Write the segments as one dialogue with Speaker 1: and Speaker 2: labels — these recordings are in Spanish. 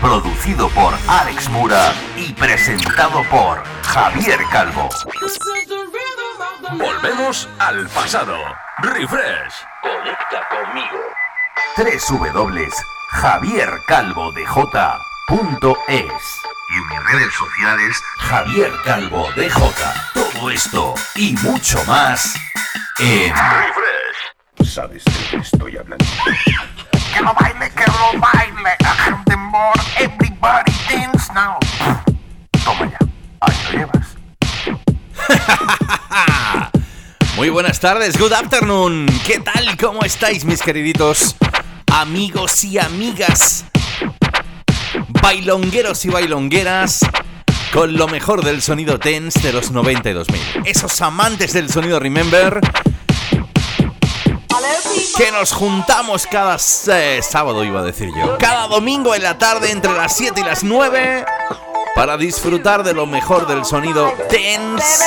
Speaker 1: producido por Alex Mura y presentado por Javier Calvo. Volvemos al pasado. Refresh. Conecta conmigo. www.javiercalvodj.es y mis redes sociales Javier Calvo DJ. Todo esto y mucho más en Refresh.
Speaker 2: ¿Sabes de qué estoy hablando?
Speaker 1: Que lo baile, que lo baile. The more everybody dance now. Toma ya. Ahí lo llevas.
Speaker 3: Muy buenas tardes, good afternoon. ¿Qué tal? ¿Cómo estáis, mis queriditos amigos y amigas? Bailongueros y bailongueras con lo mejor del sonido tense de los 92.000. Esos amantes del sonido Remember que nos juntamos cada eh, sábado, iba a decir yo. Cada domingo en la tarde entre las 7 y las 9 para disfrutar de lo mejor del sonido dance,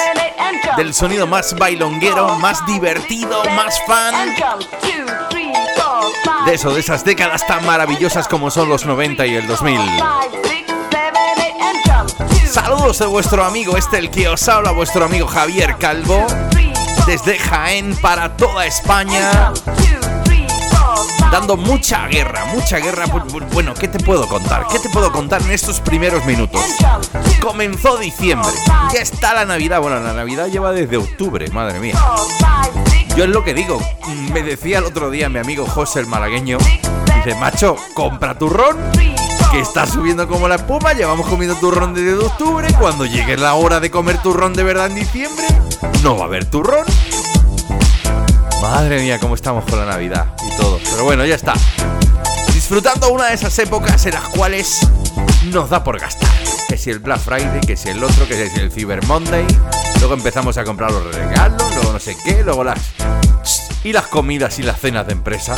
Speaker 3: del sonido más bailonguero, más divertido, más fan. De eso, de esas décadas tan maravillosas como son los 90 y el 2000. Saludos de vuestro amigo, este el que os habla, vuestro amigo Javier Calvo, desde Jaén para toda España dando mucha guerra, mucha guerra. Bueno, ¿qué te puedo contar? ¿Qué te puedo contar en estos primeros minutos? Comenzó diciembre, ya está la Navidad. Bueno, la Navidad lleva desde octubre, madre mía. Yo es lo que digo, me decía el otro día mi amigo José el malagueño, dice, macho, compra turrón, que está subiendo como la espuma, llevamos comiendo turrón desde octubre, cuando llegue la hora de comer turrón de verdad en diciembre, no va a haber turrón. Madre mía, cómo estamos con la Navidad y todo. Pero bueno, ya está. Disfrutando una de esas épocas en las cuales nos da por gastar. Que si el Black Friday, que si el otro, que si el Cyber Monday. Luego empezamos a comprar los regalos, luego no sé qué, luego las... Y las comidas y las cenas de empresa.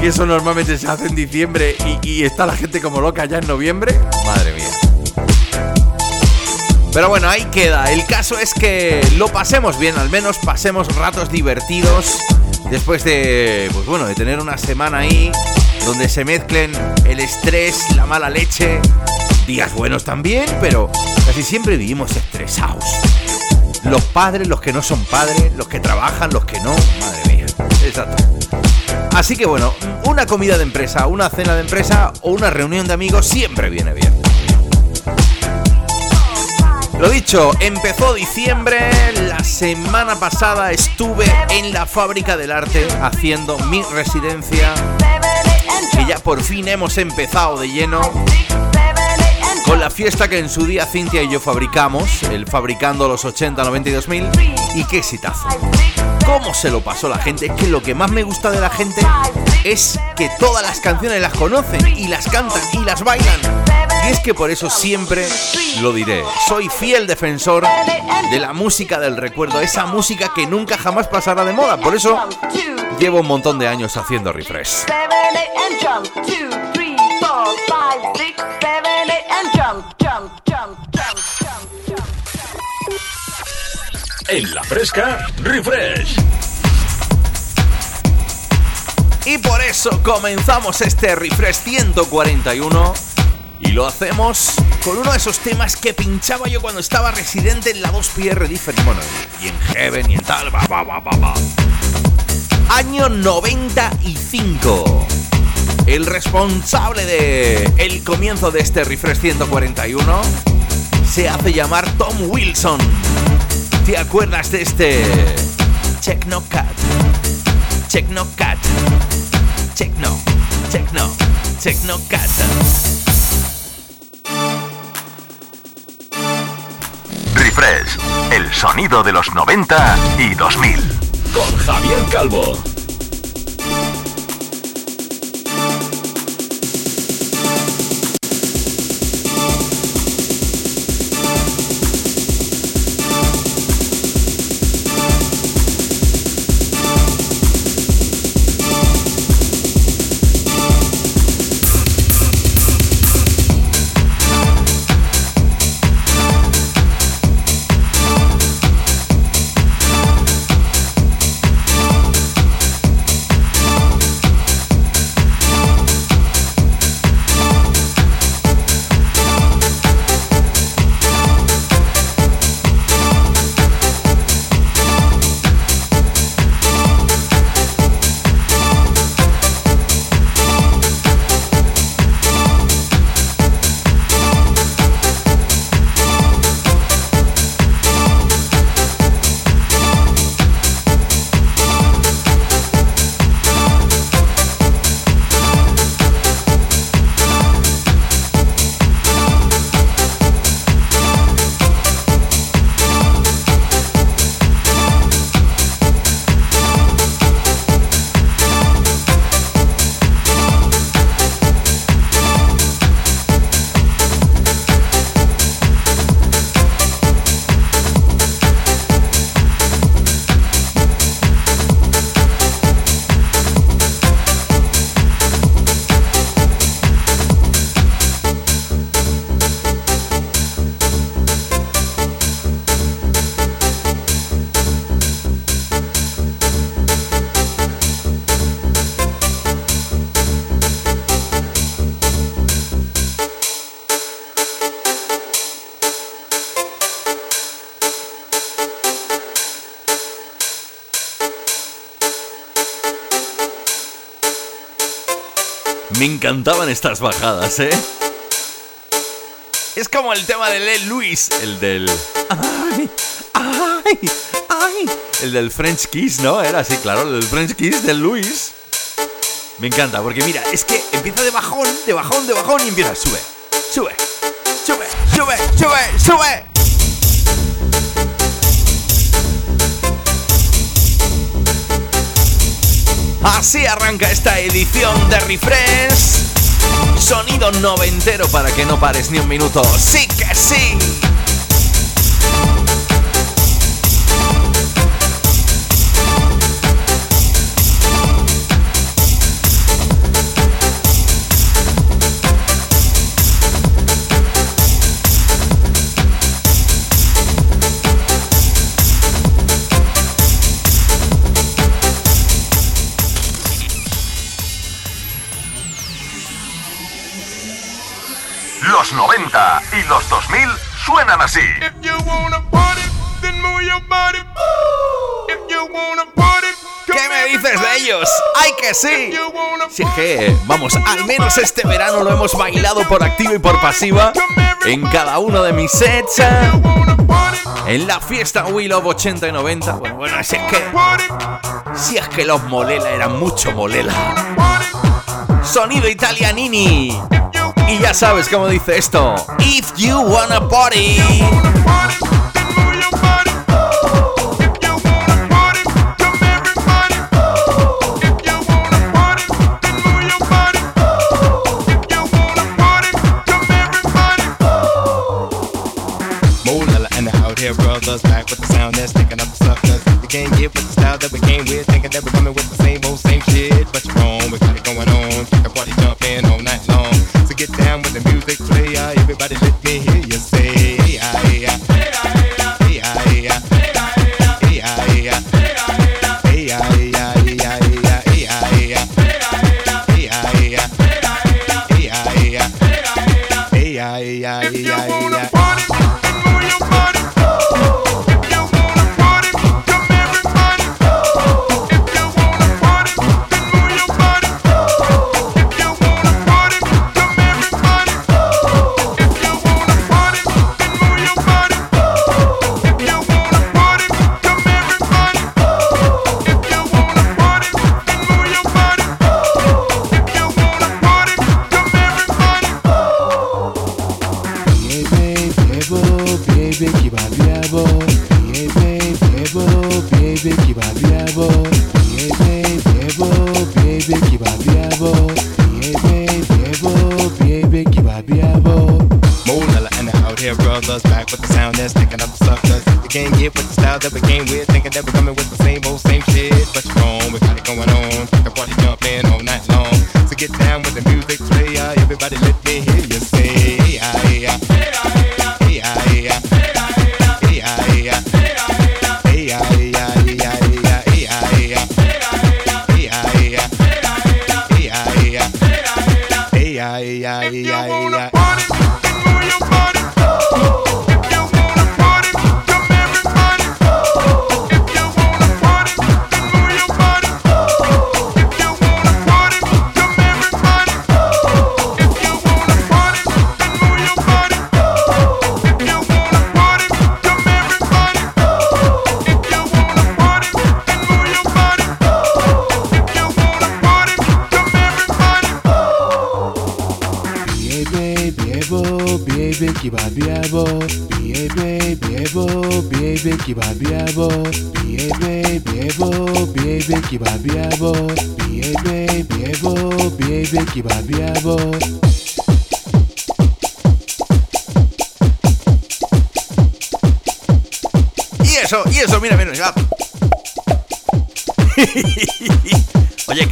Speaker 3: Que eso normalmente se hace en diciembre y, está la gente como loca ya en noviembre. Madre mía. Pero bueno, ahí queda. El caso es que lo pasemos bien, al menos pasemos ratos divertidos después de, pues bueno, de tener una semana ahí donde se mezclen el estrés, la mala leche, días buenos también, pero casi siempre vivimos estresados. Los padres, los que no son padres, los que trabajan, los que no, madre mía. Así que bueno, una comida de empresa, una cena de empresa o una reunión de amigos siempre viene bien. Lo dicho, empezó diciembre, la semana pasada estuve en la fábrica del arte haciendo mi residencia, que ya por fin hemos empezado de lleno con la fiesta que en su día Cintia y yo fabricamos, el fabricando los 80, 92 mil, y qué exitazo. ¿Cómo se lo pasó la gente? Que lo que más me gusta de la gente es que todas las canciones las conocen y las cantan y las bailan. Y es que por eso siempre lo diré. Soy fiel defensor de la música del recuerdo, esa música que nunca jamás pasará de moda. Por eso llevo un montón de años haciendo refresh.
Speaker 2: En la fresca, refresh.
Speaker 3: Y por eso comenzamos este refresh 141 y lo hacemos con uno de esos temas que pinchaba yo cuando estaba residente en la 2PR Different. Y en Heaven y en tal. Va, va, va. Año 95. El responsable de el comienzo de este refresh 141 se hace llamar Tom Wilson. ¿Te acuerdas de este Techno Cat? Techno Cat. Techno, Techno, Techno Cat.
Speaker 1: Refresh, el sonido de los 90 y 2000.
Speaker 2: Con Javier Calvo.
Speaker 3: Encantaban estas bajadas, ¿eh? Es como el tema de Lel Luis, el del... ¡Ay! ¡Ay! ¡Ay! El del French Kiss, ¿no? Era así, claro, el del French Kiss del Luis. Me encanta, porque mira, es que empieza de bajón, de bajón, de bajón y empieza, sube, sube, sube, sube, sube, sube. Así arranca esta edición de Refresh. Sonido noventero para que no pares ni un minuto. Sí que sí. Que sí! Si es que, vamos, al menos este verano lo hemos bailado por activa y por pasiva en cada uno de mis sets. ¿eh? En la fiesta Will of 80 y 90. Bueno, bueno, si es que. Si es que los Molela eran mucho Molela. Sonido italianini. Y ya sabes cómo dice esto. If you wanna party.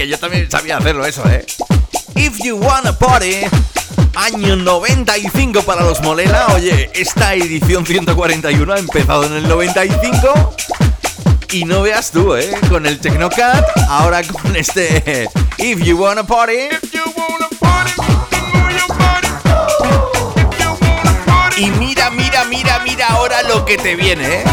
Speaker 3: Yo también sabía hacerlo eso, ¿eh? If you wanna party, año 95 para los Molela. Oye, esta edición 141 ha empezado en el 95. Y no veas tú, ¿eh? Con el Technocat, ahora con este If you wanna party. Y mira, mira, mira, mira ahora lo que te viene, ¿eh?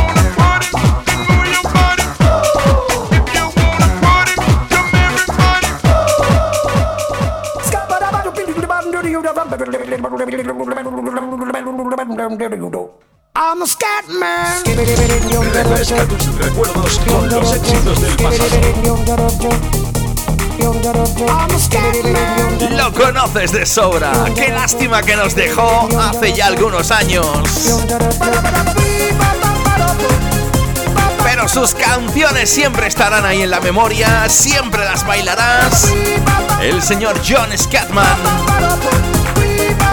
Speaker 4: I'm a scat man.
Speaker 3: Lo conoces de sobra. Qué lástima que nos dejó hace ya algunos años. Pero sus canciones siempre estarán ahí en la memoria, siempre las bailarás. El señor John Scatman.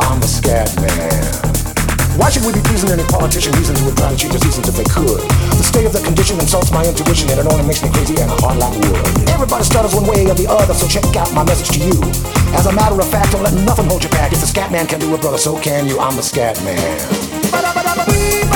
Speaker 4: I'm the scat man. Why should we be pleasing any politician reasons who would try to cheat the seasons if they could? The state of the condition insults my intuition and it only makes me crazy and hard like wood. Everybody stutters one way or the other, so check out my message to you. As a matter of fact, don't let nothing hold you back. If the scat man can do it, brother, so can you. I'm the scat man.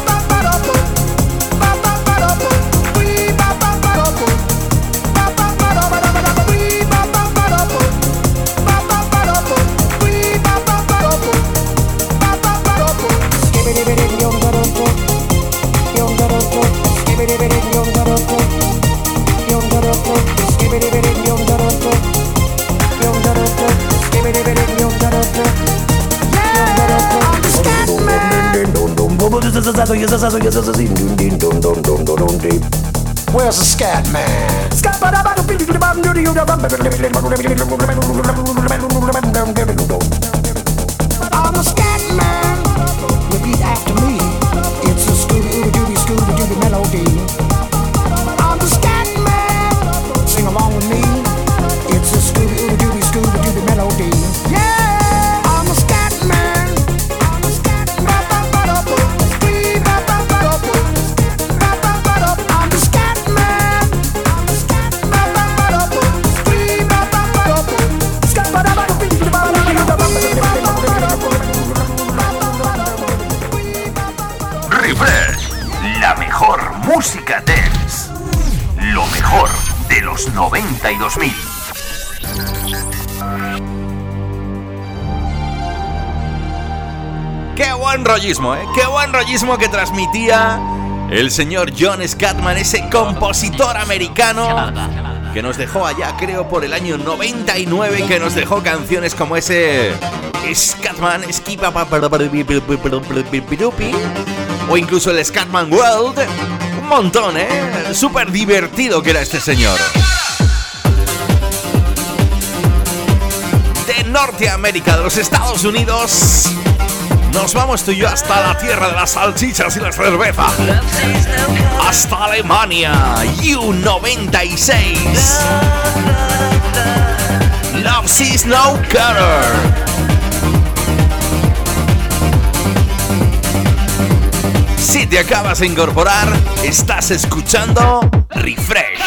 Speaker 4: Where's the scat man? Scat I'm a scat man. Repeat after me. It's a
Speaker 1: scooby dooby scooby dooby melody. Los 90 y 2000.
Speaker 3: Qué buen rollismo, ¿eh? Qué buen rollismo que transmitía el señor John Scatman, ese compositor americano que nos dejó allá, creo, por el año 99, que nos dejó canciones como ese Scatman o incluso el Scatman World. Montón, ¿eh? Súper divertido que era este señor. De Norteamérica, de los Estados Unidos. Nos vamos tú y yo hasta la tierra de las salchichas y la cerveza. Hasta Alemania, U96. Love sees no color. Si te acabas de incorporar, estás escuchando Refresh.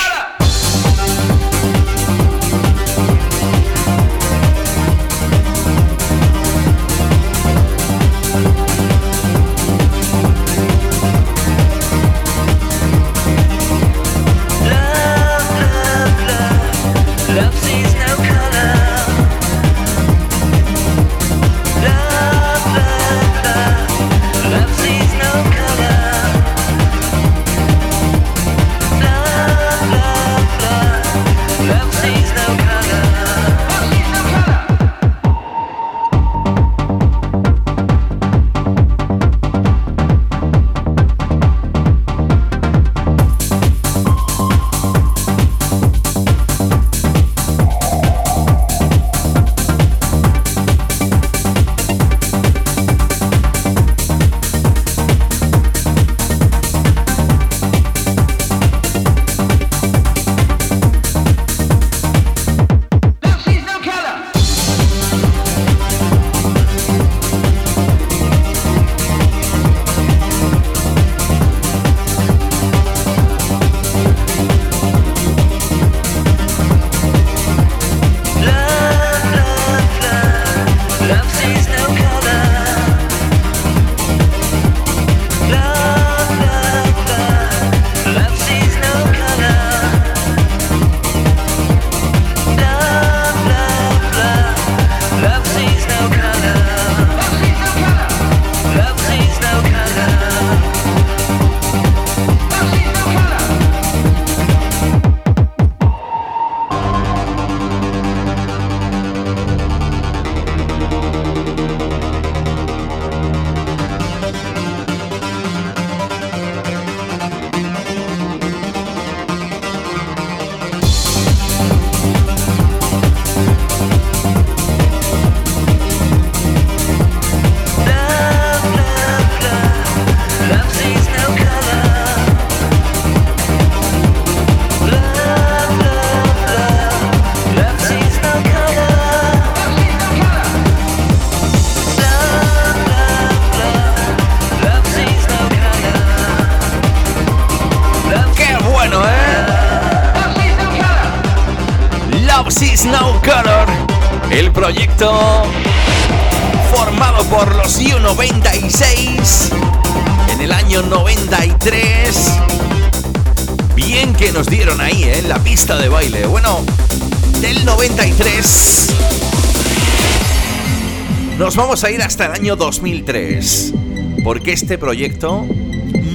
Speaker 3: A ir hasta el año 2003, porque este proyecto,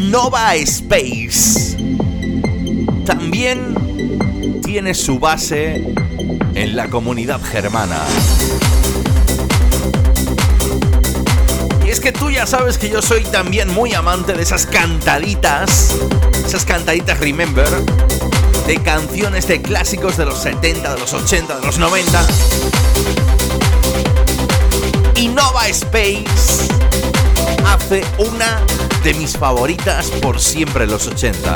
Speaker 3: Nova Space, también tiene su base en la comunidad germana. Y es que tú ya sabes que yo soy también muy amante de esas cantaditas, esas cantaditas Remember, de canciones de clásicos de los 70, de los 80, de los 90 Nova Space hace una de mis favoritas por siempre los 80.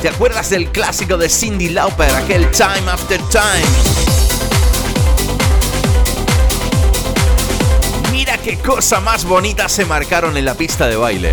Speaker 3: ¿Te acuerdas del clásico de Cindy Lauper, aquel Time After Time? Mira qué cosa más bonita se marcaron en la pista de baile.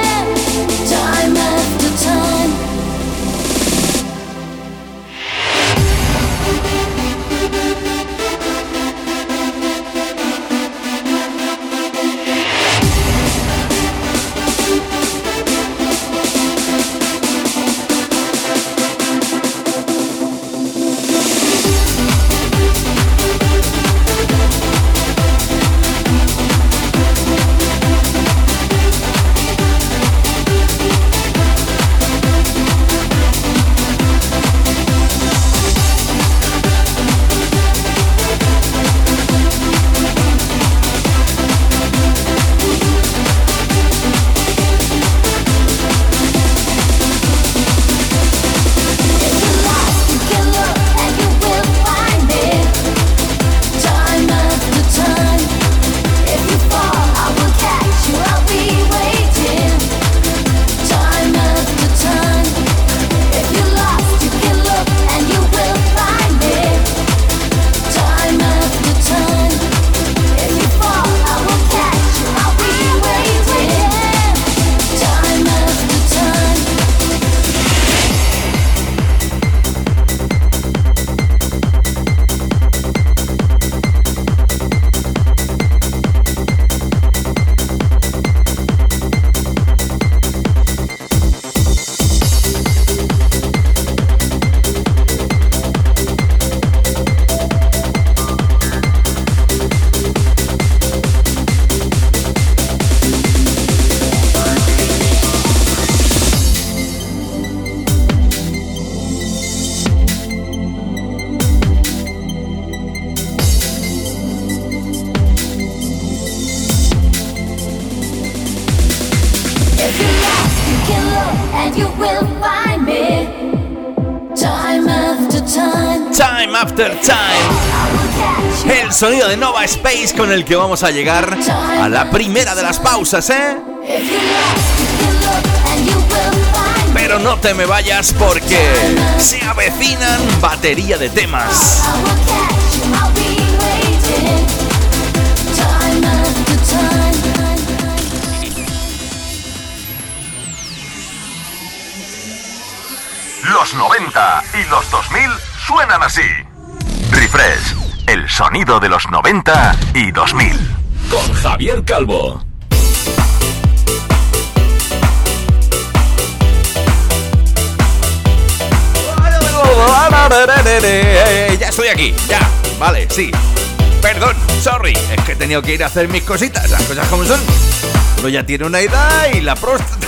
Speaker 3: Space con el que vamos a llegar a la primera de las pausas, ¿eh? Pero no te me vayas porque se avecinan batería de temas.
Speaker 1: Los 90 y los 2000 suenan así. Refresh el sonido de los 90 y 2000.
Speaker 2: Con Javier Calvo.
Speaker 3: Ya estoy aquí, ya, vale, sí. Perdón, sorry, es que he tenido que ir a hacer mis cositas, las cosas como son. Uno ya tiene una edad y la próstata.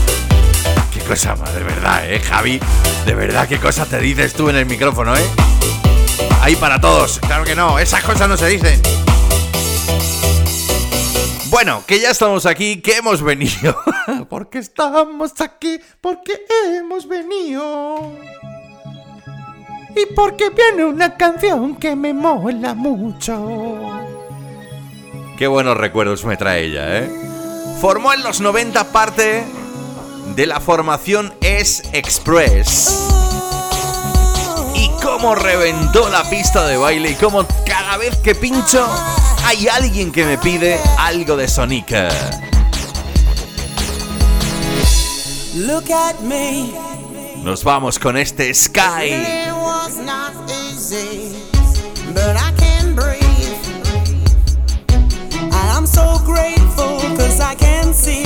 Speaker 3: qué cosa más, de verdad, eh, Javi. De verdad, qué cosa te dices tú en el micrófono, eh ahí para todos. Claro que no, esas cosas no se dicen. Bueno, que ya estamos aquí, que hemos venido. porque estamos aquí, porque hemos venido. Y porque viene una canción que me mola mucho. Qué buenos recuerdos me trae ella, ¿eh? Formó en los 90 parte de la formación S Express cómo reventó la pista de baile y cómo cada vez que pincho hay alguien que me pide algo de Sonica. Look at me. Nos vamos con este Sky. I'm so grateful cause I can see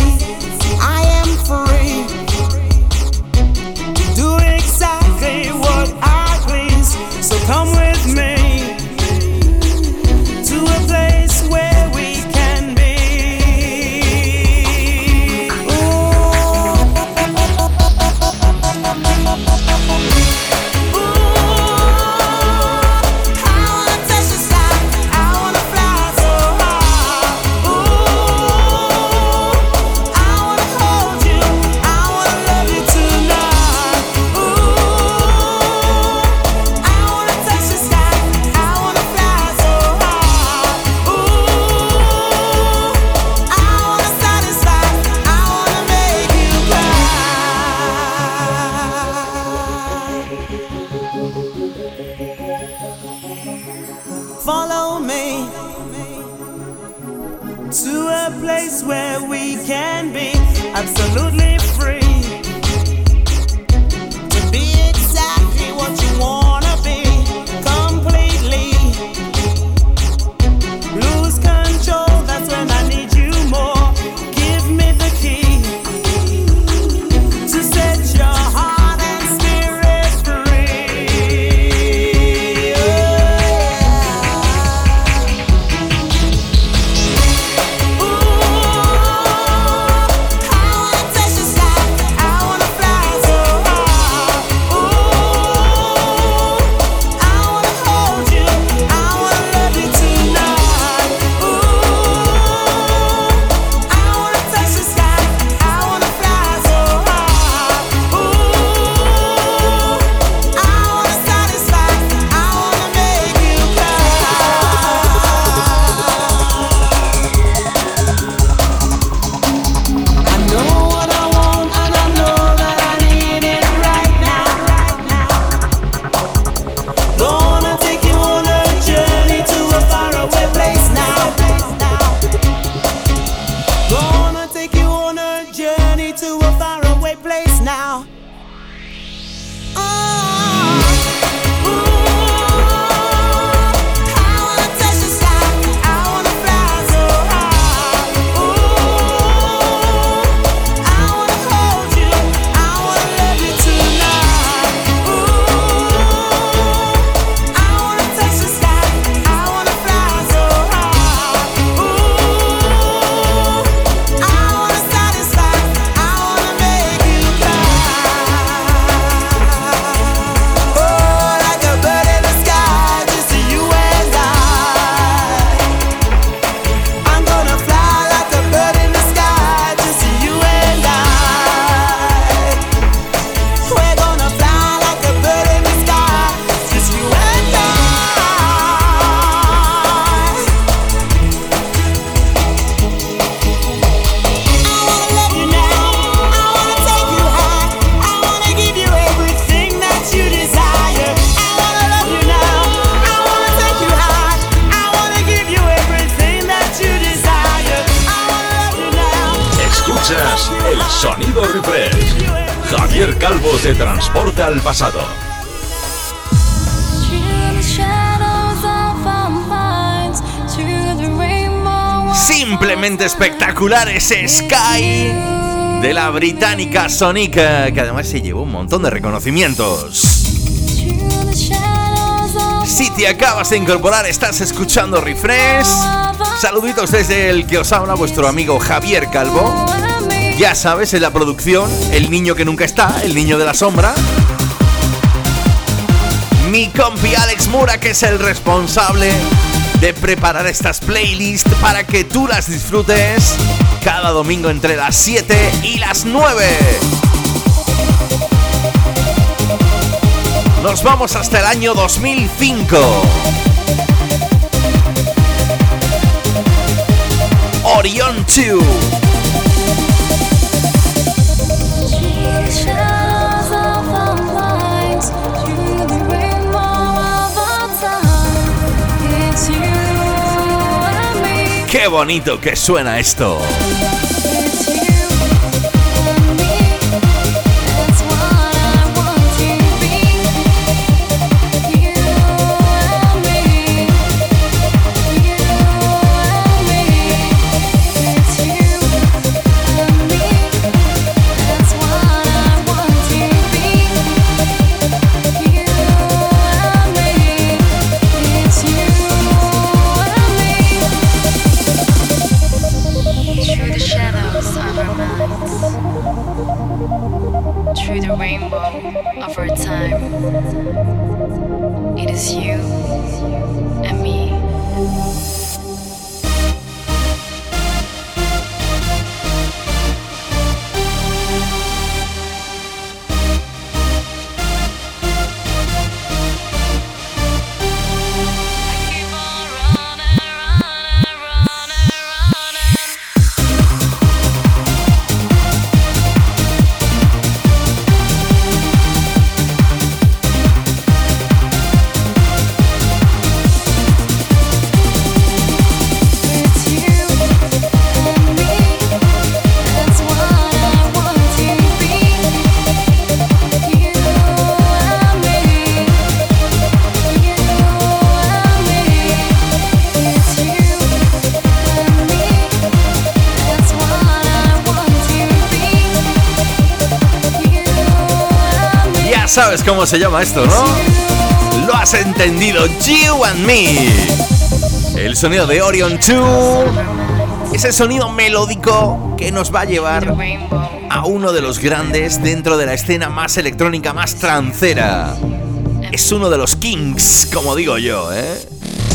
Speaker 3: Sky de la británica Sonic, que además se llevó un montón de reconocimientos. Si te acabas de incorporar, estás escuchando Refresh. Saluditos desde el que os habla vuestro amigo Javier Calvo. Ya sabes, en la producción, el niño que nunca está, el niño de la sombra. Mi compi Alex Mura, que es el responsable de preparar estas playlists para que tú las disfrutes cada domingo entre las 7 y las 9. Nos vamos hasta el año 2005. Orion 2. Qué bonito que suena esto. Cómo se llama esto, ¿no? Lo has entendido, You and Me. El sonido de Orion 2. Ese sonido melódico que nos va a llevar a uno de los grandes dentro de la escena más electrónica, más trancera. Es uno de los kings, como digo yo, ¿eh?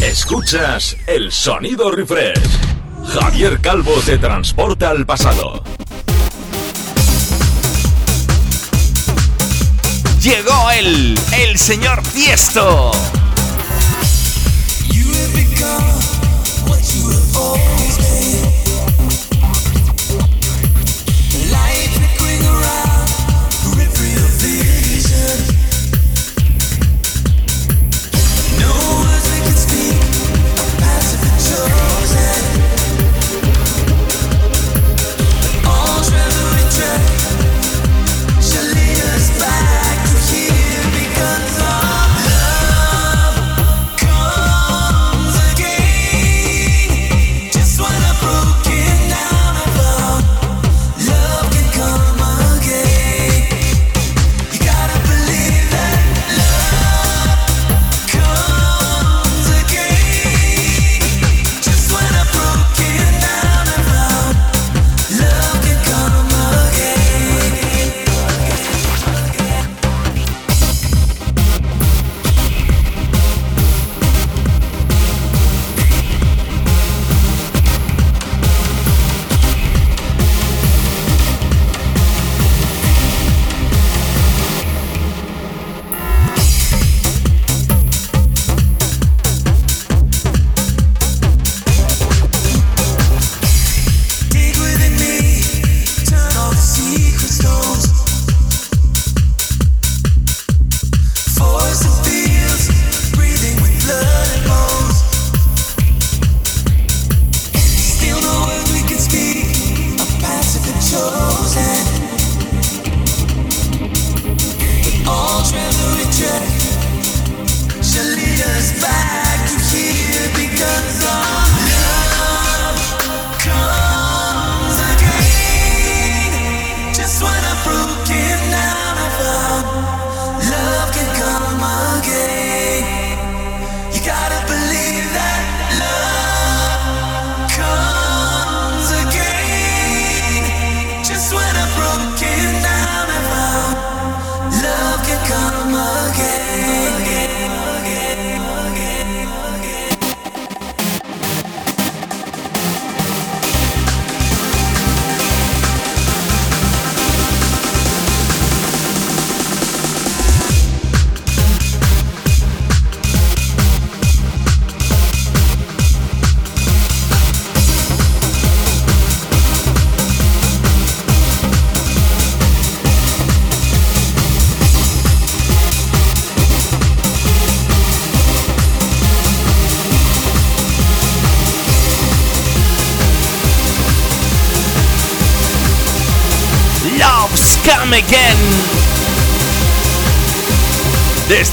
Speaker 2: Escuchas el sonido refresh. Javier Calvo te transporta al pasado.
Speaker 3: El señor Tiesto.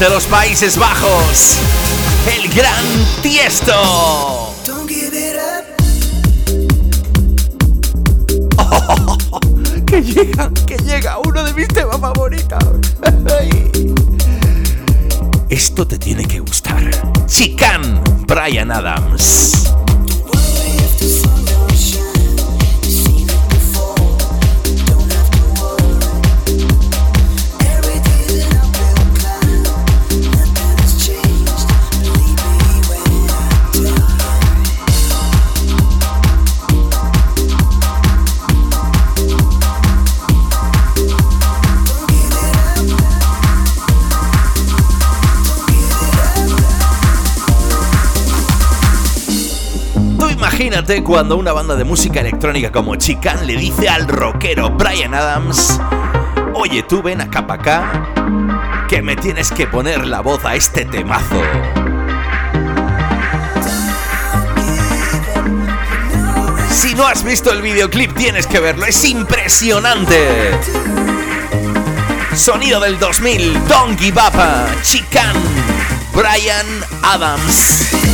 Speaker 3: Desde los Países Bajos, el gran Tiesto. Imagínate cuando una banda de música electrónica como Chican le dice al rockero Brian Adams, oye tú ven acá para acá, que me tienes que poner la voz a este temazo. Si no has visto el videoclip tienes que verlo, es impresionante. Sonido del 2000, Don Give Chican, Brian Adams.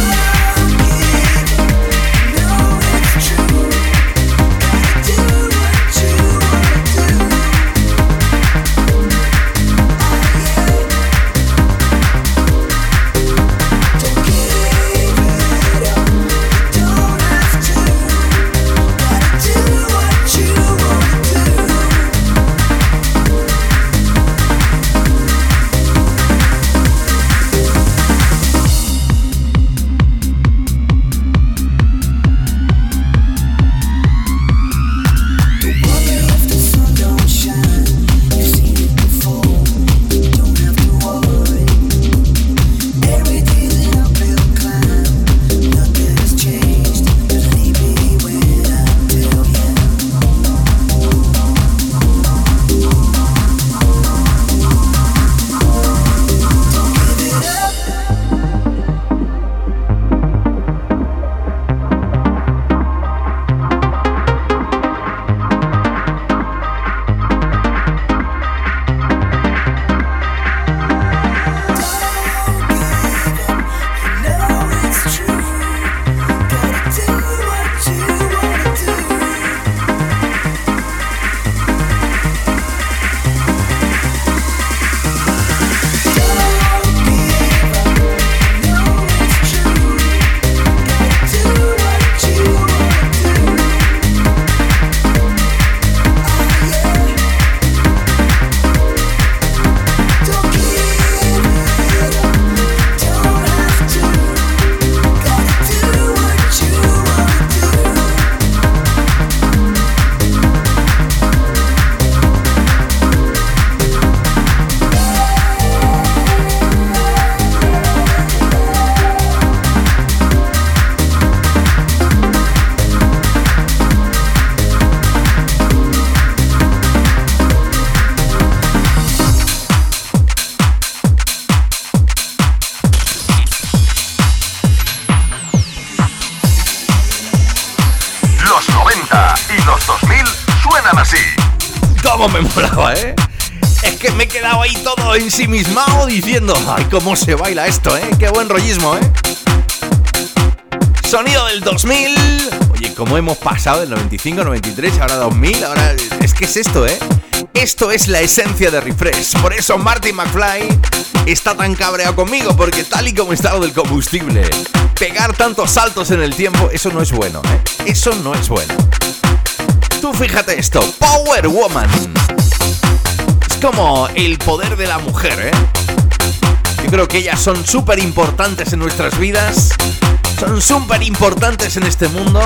Speaker 3: Ensimismado diciendo, ay, cómo se baila esto, ¿eh? Qué buen rollismo, ¿eh? Sonido del 2000. Oye, ¿cómo hemos pasado del 95, 93, ahora 2000? Ahora es que es esto, ¿eh? Esto es la esencia de Refresh. Por eso Marty McFly está tan cabreado conmigo, porque tal y como está lo del combustible, pegar tantos saltos en el tiempo, eso no es bueno, ¿eh? Eso no es bueno. Tú fíjate esto, Power Woman. Como el poder de la mujer, ¿eh? Yo creo que ellas son súper importantes en nuestras vidas, son súper importantes en este mundo.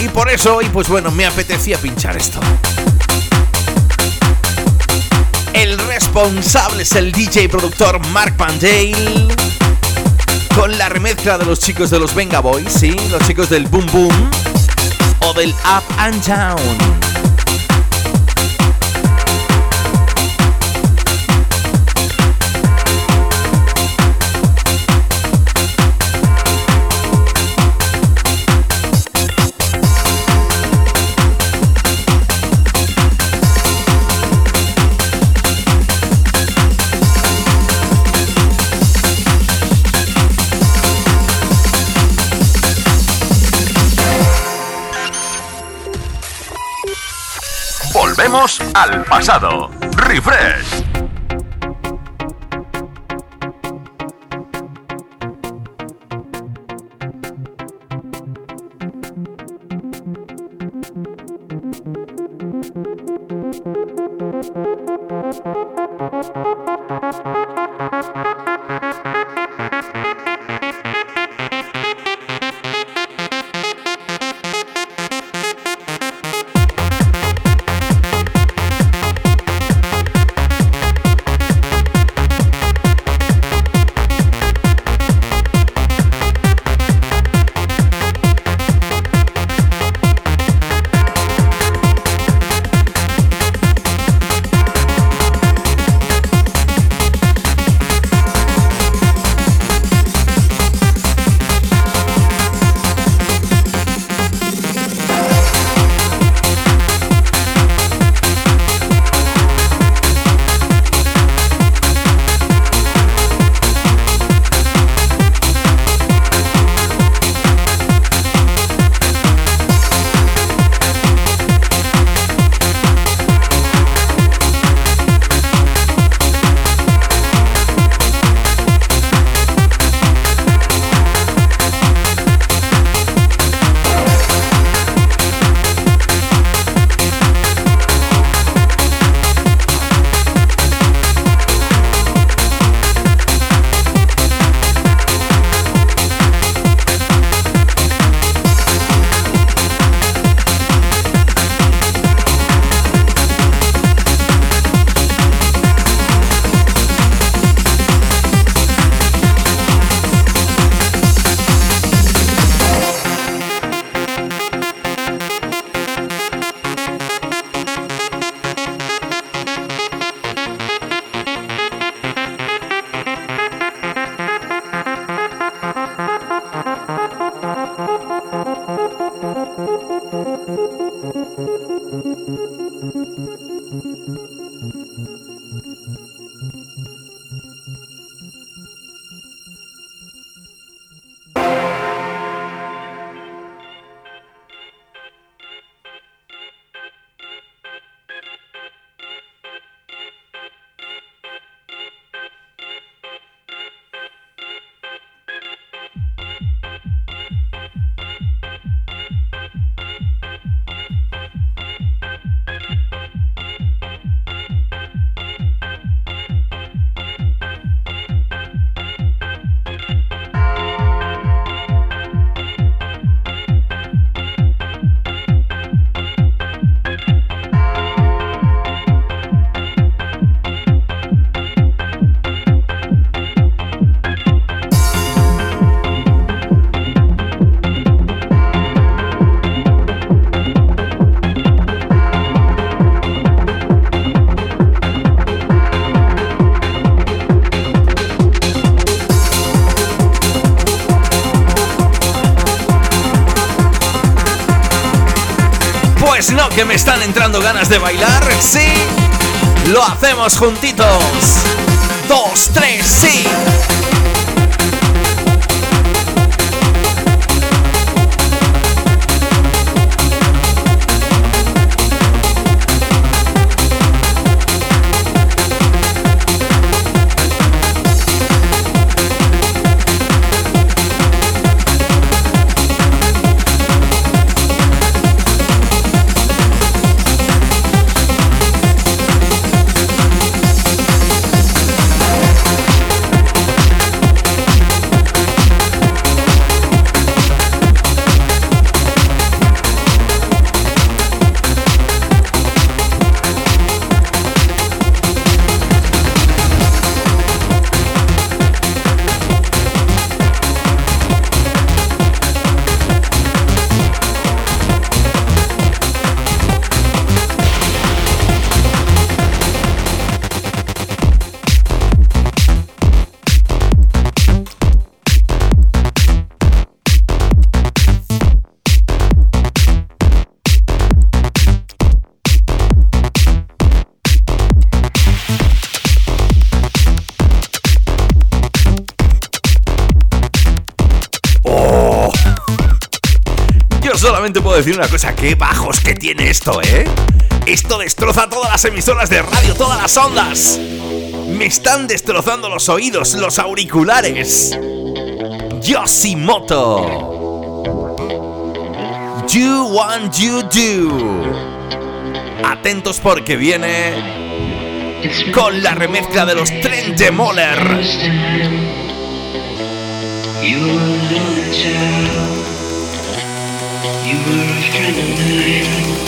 Speaker 3: Y por eso hoy, pues bueno, me apetecía pinchar esto. El responsable es el DJ productor Mark Pandale. Con la remezcla de los chicos de los Venga Boys, ¿sí? Los chicos del Boom Boom. O del Up and Down.
Speaker 1: Volvemos al pasado. Refresh.
Speaker 3: Que me están entrando ganas de bailar. Sí, lo hacemos juntitos. Dos, tres, sí. Decir una cosa, qué bajos que tiene esto, ¿eh? Esto destroza todas las emisoras de radio, todas las ondas. Me están destrozando los oídos, los auriculares. Yoshimoto. You want you do. Atentos porque viene con la remezcla de los Tren de. You were a friend of mine.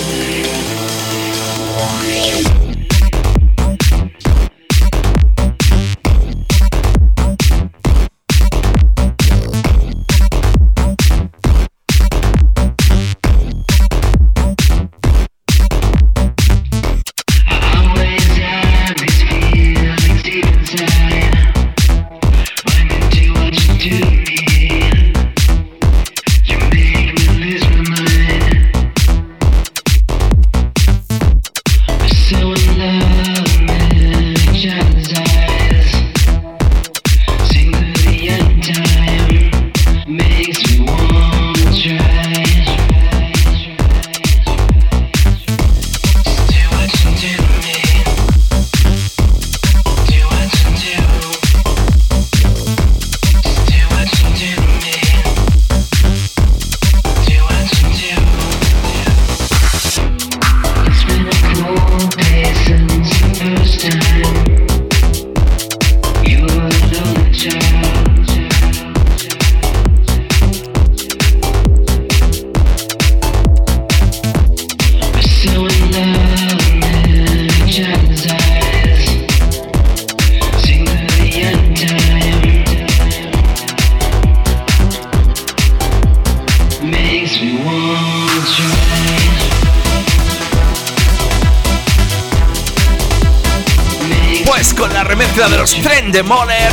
Speaker 3: Moller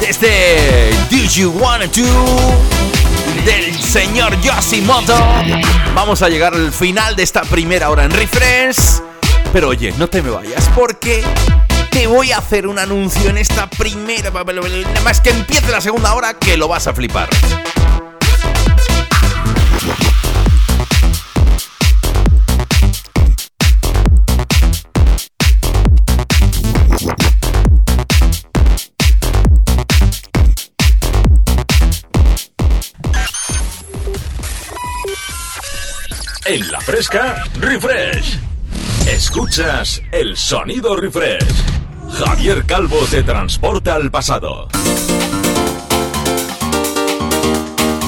Speaker 3: desde Do You Wanna Do del señor Yoshimoto. Vamos a llegar al final de esta primera hora en Refresh. Pero oye, no te me vayas porque te voy a hacer un anuncio en esta primera. Nada más que empiece la segunda hora que lo vas a flipar.
Speaker 2: En la fresca, refresh. Escuchas el sonido refresh. Javier Calvo te transporta al pasado.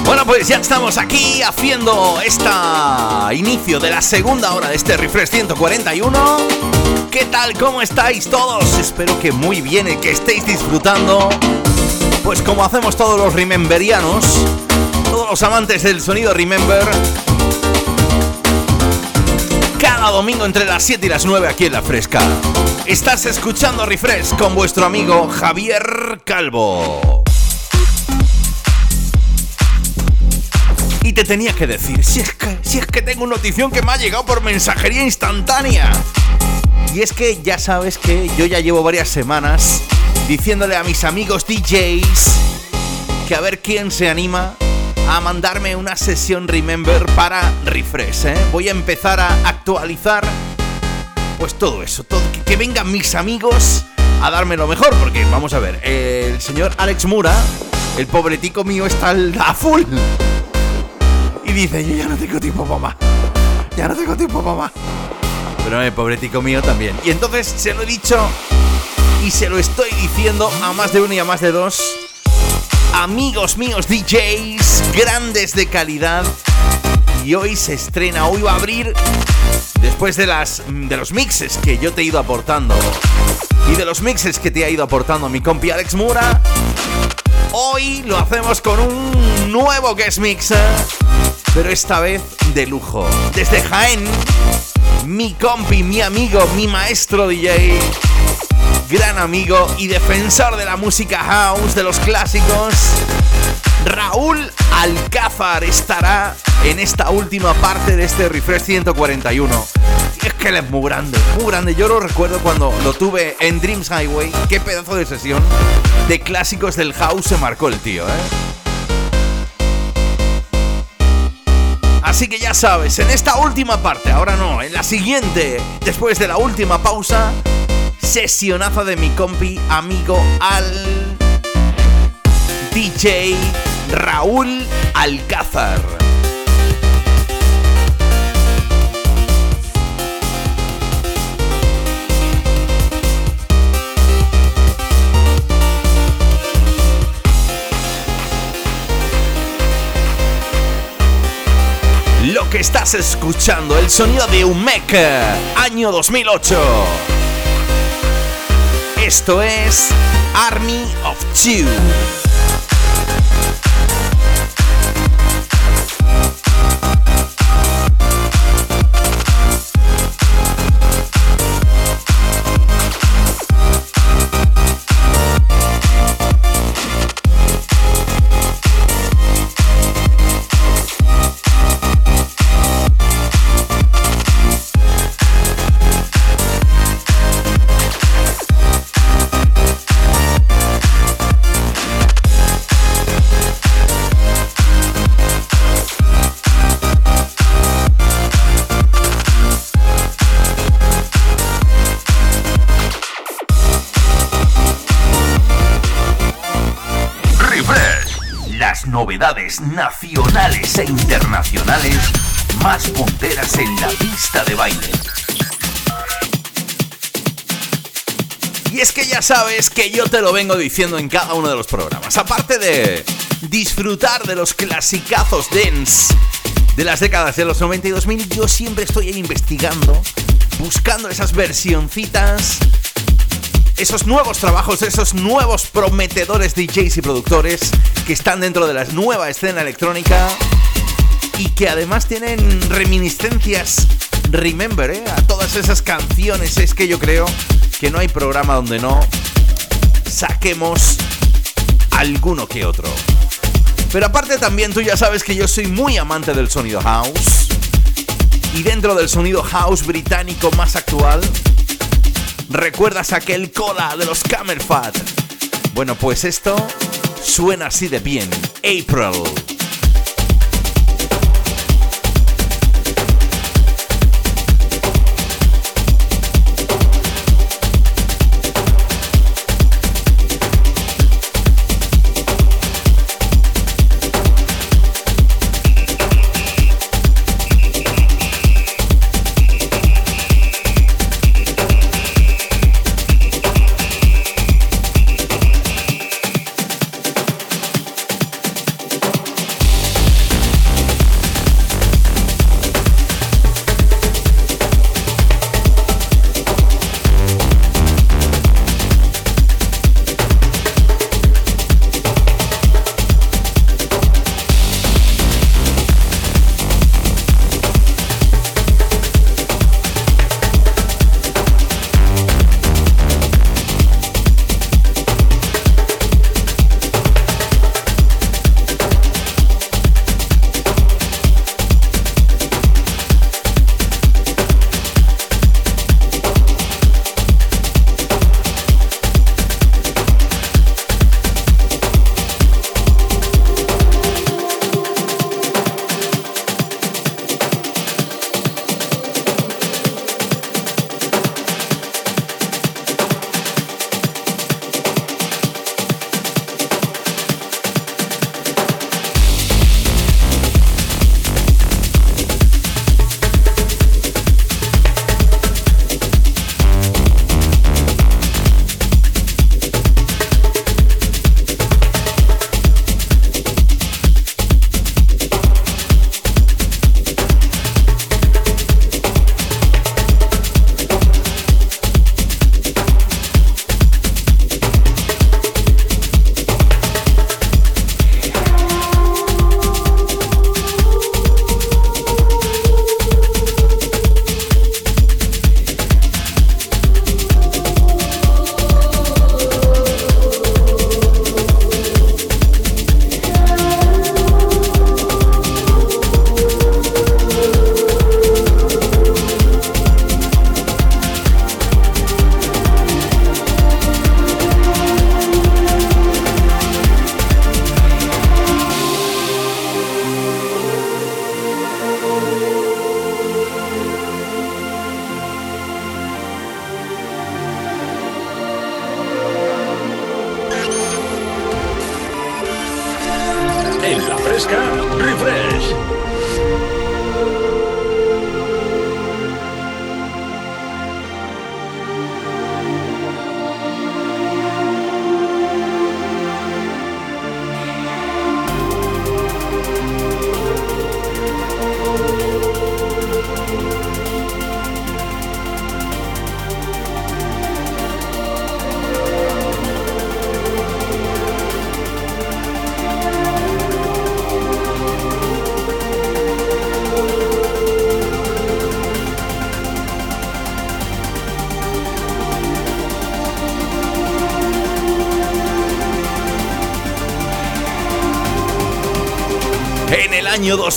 Speaker 3: Bueno, pues ya estamos aquí haciendo esta inicio de la segunda hora de este refresh 141. ¿Qué tal? ¿Cómo estáis todos? Espero que muy bien y que estéis disfrutando. Pues como hacemos todos los rememberianos, todos los amantes del sonido remember, domingo entre las 7 y las 9 aquí en La Fresca. Estás escuchando Refresh con vuestro amigo Javier Calvo. Y te tenía que decir, si es que, si es que tengo una notición que me ha llegado por mensajería instantánea. Y es que ya sabes que yo ya llevo varias semanas diciéndole a mis amigos DJs que a ver quién se anima a mandarme una sesión Remember para Refresh. ¿eh? Voy a empezar a actualizar pues todo eso, todo, que, vengan mis amigos a darme lo mejor, porque vamos a ver, el señor Alex Mura, el pobretico mío está a full. Y dice, yo ya no tengo tiempo para más. Ya no tengo tiempo para más. Pero el pobretico mío también. Y entonces se lo he dicho y se lo estoy diciendo a más de uno y a más de dos. Amigos míos DJs, grandes de calidad. Y hoy se estrena, hoy va a abrir después de, las, de los mixes que yo te he ido aportando y de los mixes que te ha ido aportando mi compi Alex Mura, hoy lo hacemos con un nuevo guest mix, pero esta vez de lujo. Desde Jaén, mi compi, mi amigo, mi maestro DJ, gran amigo y defensor de la música house, de los clásicos, Raúl Alcázar estará en esta última parte de este Refresh 141. Y es que él es muy grande, muy grande. Yo lo recuerdo cuando lo tuve en Dreams Highway. Qué pedazo de sesión de clásicos del house se marcó el tío, ¿eh? Así que ya sabes, en esta última parte, ahora no, en la siguiente, después de la última pausa, sesionaza de mi compi, amigo al DJ Raúl Alcázar. Lo que estás escuchando, el sonido de Umek, año 2008. Esto es Army of Two.
Speaker 1: Nacionales e internacionales más punteras en la pista de baile.
Speaker 3: Y es que ya sabes que yo te lo vengo diciendo en cada uno de los programas. Aparte de disfrutar de los clasicazos dance de las décadas de los 90 y 2000, yo siempre estoy ahí investigando, buscando esas versioncitas esos nuevos trabajos, esos nuevos prometedores DJs y productores que están dentro de la nueva escena electrónica y que además tienen reminiscencias, remember, ¿eh? a todas esas canciones. Es que yo creo que no hay programa donde no saquemos alguno que otro. Pero aparte también tú ya sabes que yo soy muy amante del sonido house. Y dentro del sonido house británico más actual, ¿Recuerdas aquel cola de los Camelfat? Bueno, pues esto suena así de bien. April.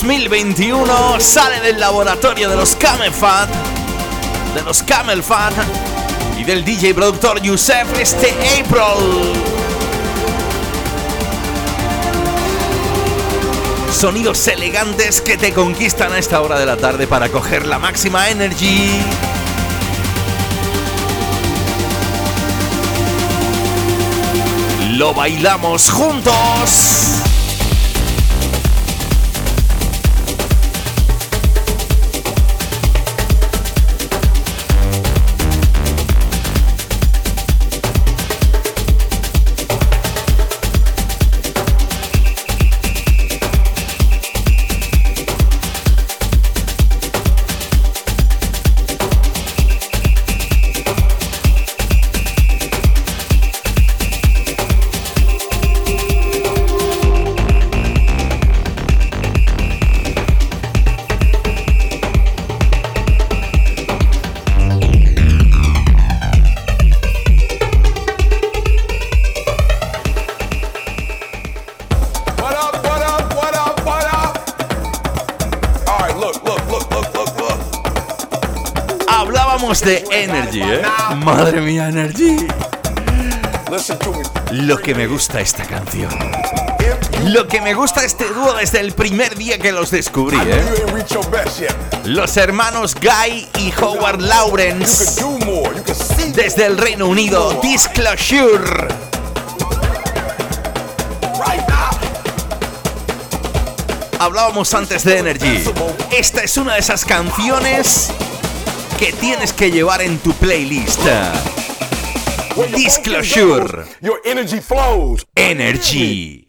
Speaker 3: 2021 sale del laboratorio de los Camel Fat, de los Camel Fat y del DJ productor Yusef este April. Sonidos elegantes que te conquistan a esta hora de la tarde para coger la máxima energy. Lo bailamos juntos. Madre mía, Energy. Lo que me gusta esta canción. Lo que me gusta este dúo desde el primer día que los descubrí, ¿eh? Los hermanos Guy y Howard Lawrence desde el Reino Unido, Disclosure. Hablábamos antes de Energy. Esta es una de esas canciones que tienes que llevar en tu playlist. Disclosure.
Speaker 5: Your energy flows.
Speaker 3: Energy.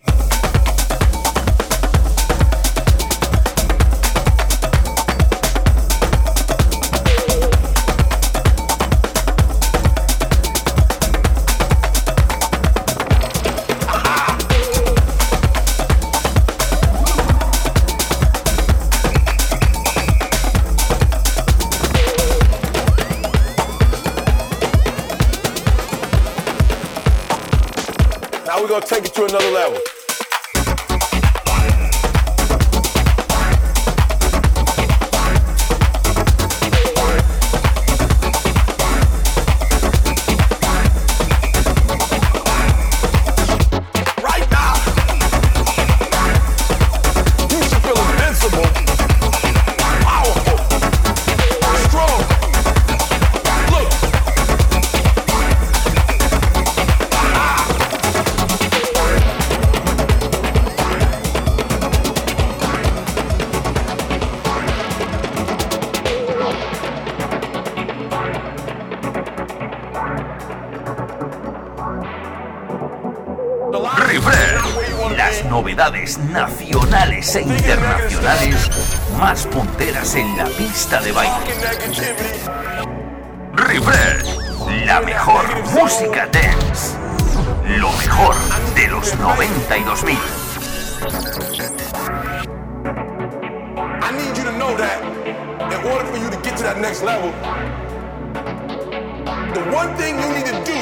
Speaker 5: Gonna take it to another level.
Speaker 1: Más punteras en la pista de baile. Refresh. La mejor música dance. Lo mejor de los 90 y 2000.
Speaker 5: I need you to know that in order for you to get to that next level, the one thing you need to do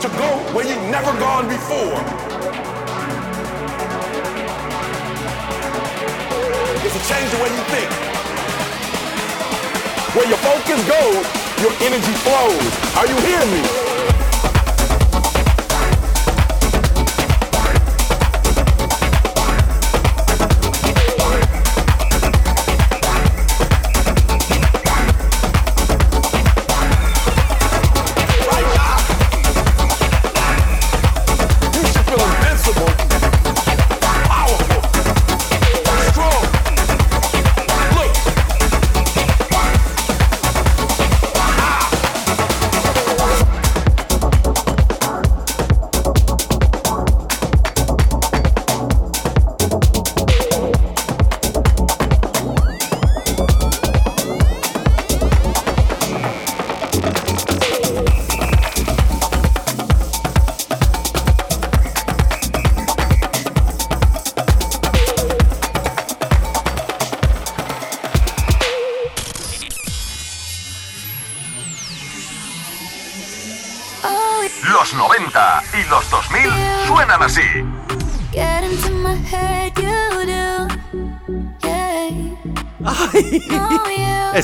Speaker 5: to go where you've never gone before is to change the way you think. Where your focus goes, your energy flows. Are you hearing me?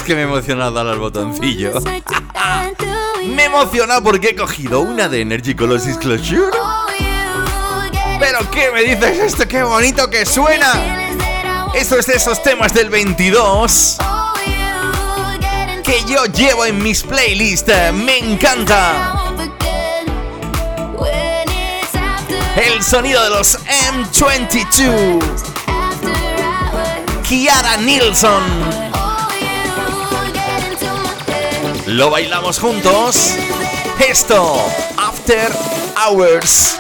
Speaker 6: Que me he emocionado darle al botoncillo. Me he emocionado porque he cogido una de Energy Colossus Closure. Pero ¿qué me dices esto? ¡Qué bonito que suena! Esto es de esos temas del 22 que yo llevo en mis playlists. Me encanta. El sonido de los M22. Kiara Nilsson. Lo bailamos juntos. Esto, After Hours.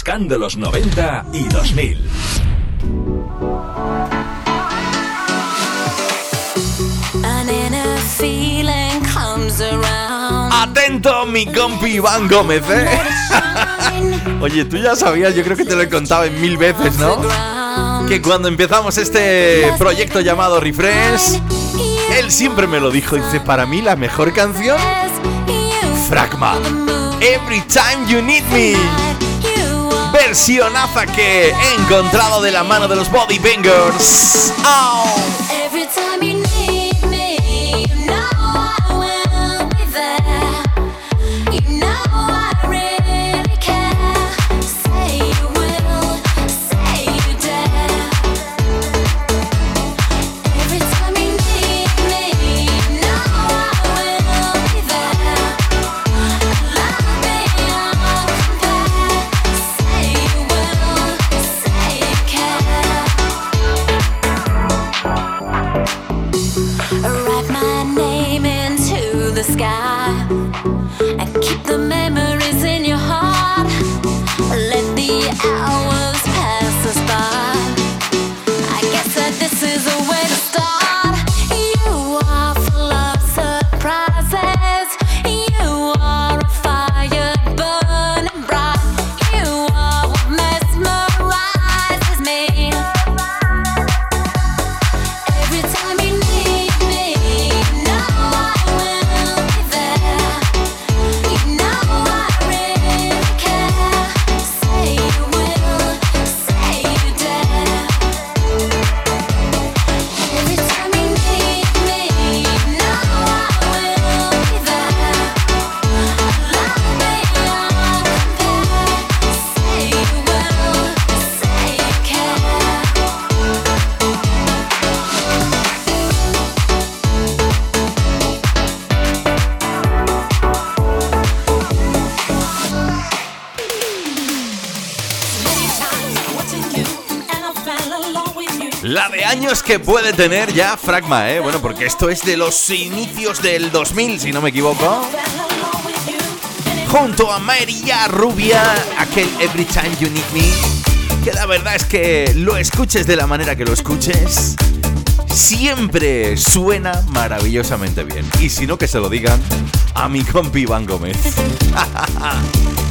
Speaker 2: Refrescando los 90 y 2000.
Speaker 6: Atento, mi compi Iván Gómez, ¿eh? Oye, tú ya sabías, yo creo que te lo he contado en mil veces, ¿no? Que cuando empezamos este proyecto llamado Refresh, él siempre me lo dijo, dice, para mí la mejor canción, Fragma. Every time you need me versionaza que encontrado de la mano de los Body Bangers. La de años que puede tener ya Fragma, ¿eh? Bueno, porque esto es de los inicios del 2000, si no me equivoco. Junto a María Rubia, aquel Every Time You Need Me. Que la verdad es que lo escuches de la manera que lo escuches, siempre suena maravillosamente bien. Y si no, que se lo digan a mi compi Iván Gómez.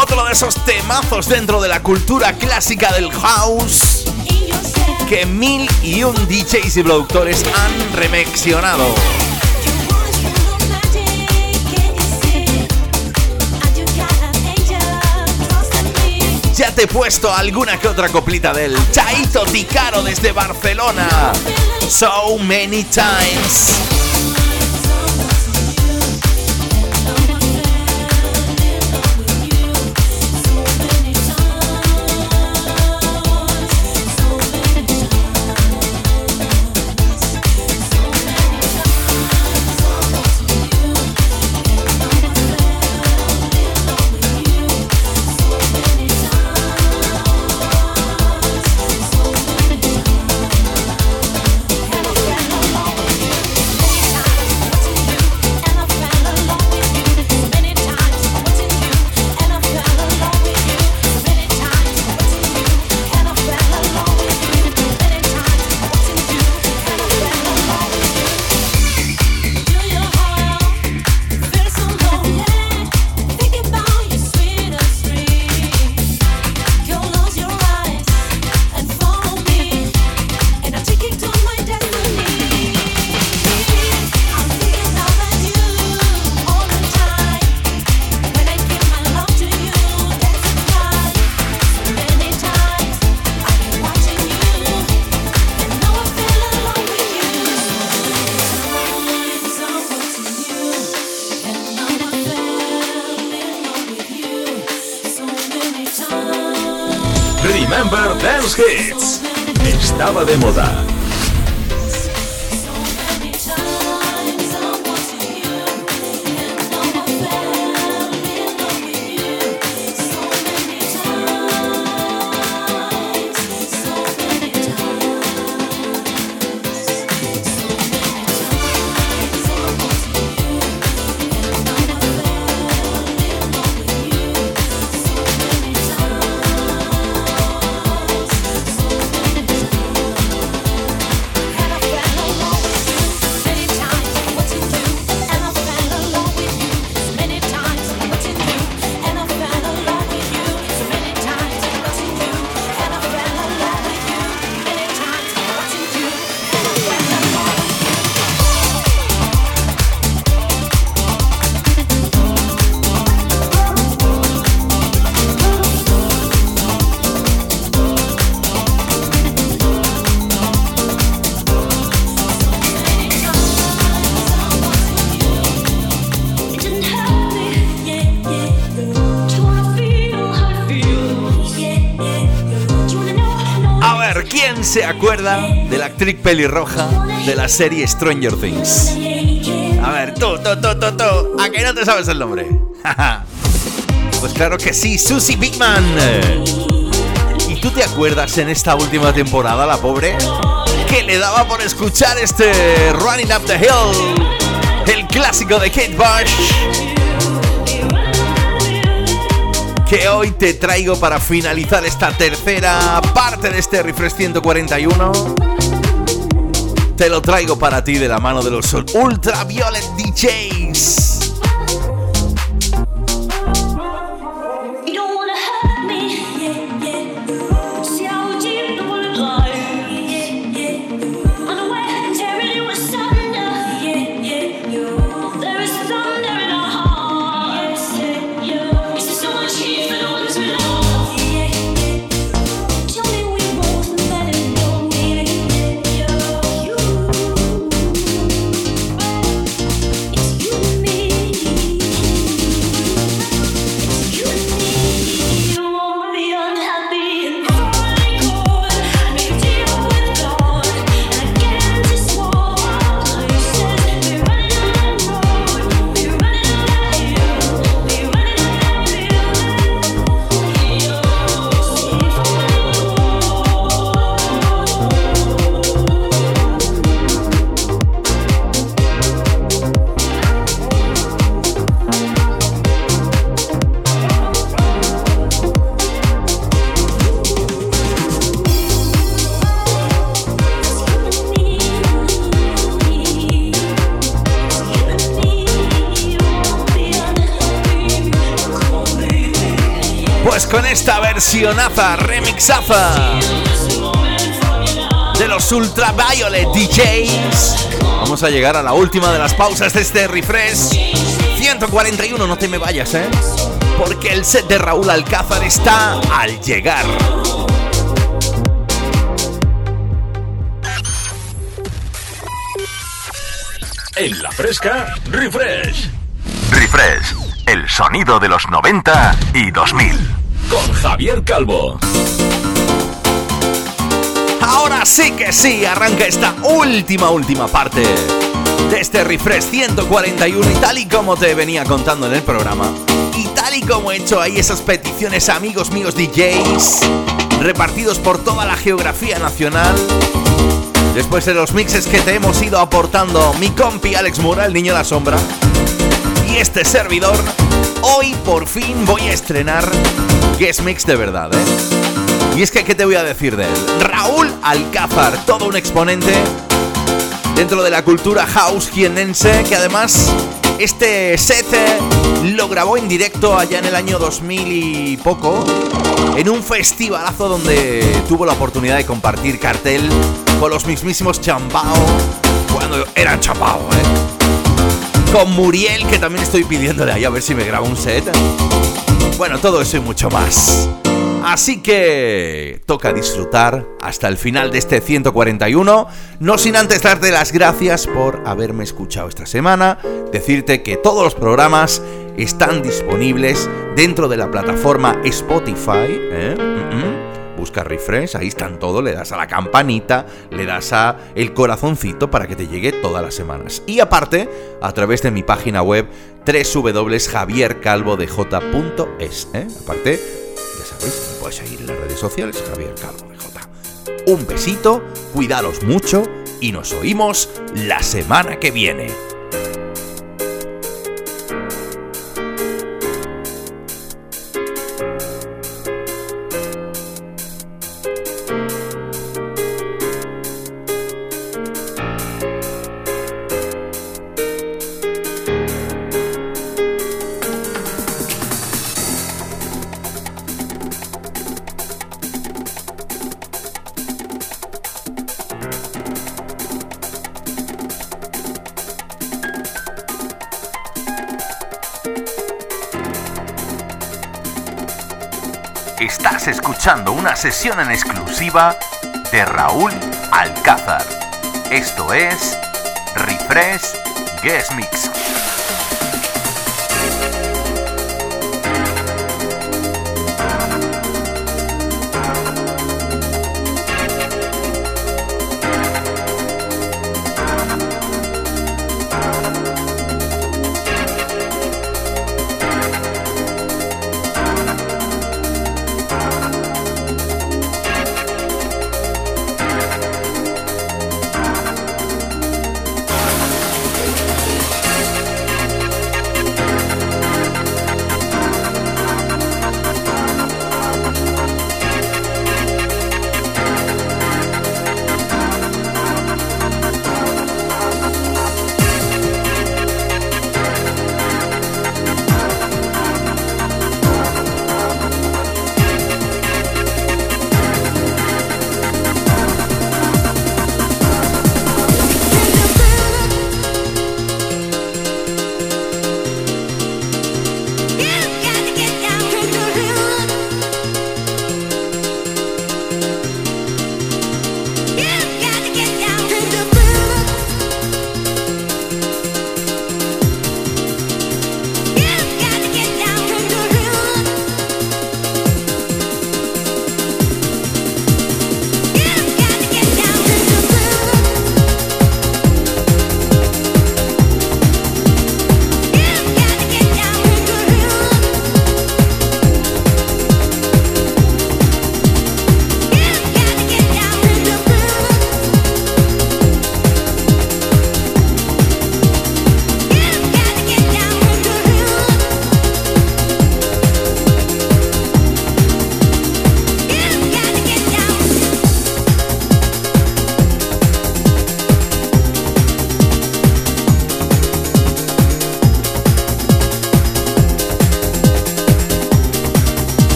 Speaker 6: Otro de esos temazos dentro de la cultura clásica del house que mil y un DJs y productores han remexionado. Ya te he puesto alguna que otra coplita del Chaito Ticaro desde Barcelona. So many times. Actriz pelirroja de la serie Stranger Things? A ver, tú, tú, tú, tú, tú, ¿a qué no te sabes el nombre? pues claro que sí, Susie Bigman. ¿Y tú te acuerdas en esta última temporada, la pobre? Que le daba por escuchar este Running Up the Hill, el clásico de Kate Bush que hoy te traigo para finalizar esta tercera parte de este Refresh 141. Te lo traigo para ti de la mano de los Ultraviolet DJs.
Speaker 3: Versionaza, remixaza de los Ultraviolet DJs, vamos a llegar a la última de las pausas de este refresh. 141, no te me vayas, ¿eh? Porque el set de Raúl Alcázar está al llegar.
Speaker 2: En la fresca, refresh.
Speaker 1: Refresh, el sonido de los 90 y 2000.
Speaker 2: Con Javier Calvo.
Speaker 3: Ahora sí que sí, arranca esta última, última parte de este refresh 141 y tal y como te venía contando en el programa. Y tal y como he hecho ahí esas peticiones amigos míos DJs repartidos por toda la geografía nacional Después de los mixes que te hemos ido aportando mi compi Alex Mura, el niño de la sombra, y este servidor, hoy por fin voy a estrenar Guest Mix de verdad, ¿eh? Y es que, ¿qué te voy a decir de él? Raúl Alcázar, todo un exponente dentro de la cultura house jienense, que además este set lo grabó en directo allá en el año 2000 y poco, en un festivalazo donde tuvo la oportunidad de compartir cartel con los mismísimos Chambao, cuando eran Chambao, ¿eh? Con Muriel, que también estoy pidiéndole ahí a ver si me graba un set. Bueno, todo eso y mucho más. Así que toca disfrutar hasta el final de este 141, no sin antes darte las gracias por haberme escuchado esta semana, decirte que todos los programas están disponibles dentro de la plataforma Spotify. ¿eh? Busca refresh, ahí están todos, le das a la campanita, le das a el corazoncito para que te llegue todas las semanas. Y aparte, a través de mi página web www.javiercalvodej.es. ¿eh? Aparte, ya sabéis, me puedes seguir en las redes sociales, Javier Calvo Un besito, cuidaros mucho y nos oímos la semana que viene.
Speaker 1: Sesión en exclusiva de Raúl Alcázar. Esto es Refresh Guest Mix.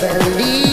Speaker 3: believe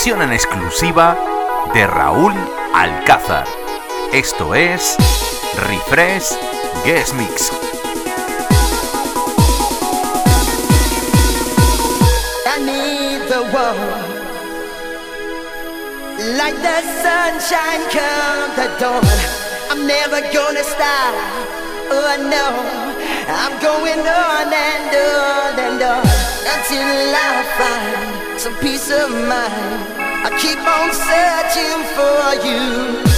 Speaker 3: sesión en exclusiva de Raúl Alcázar. Esto es Refresh Guest Mix.
Speaker 7: Like the sunshine come the dawn. I'm never gonna stop, oh no. I'm going on and on and on Until I find some peace of mind I keep on searching for you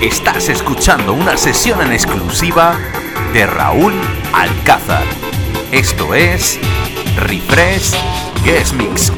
Speaker 3: Estás escuchando una sesión en exclusiva de Raúl Alcázar. Esto es Refresh Guest Mix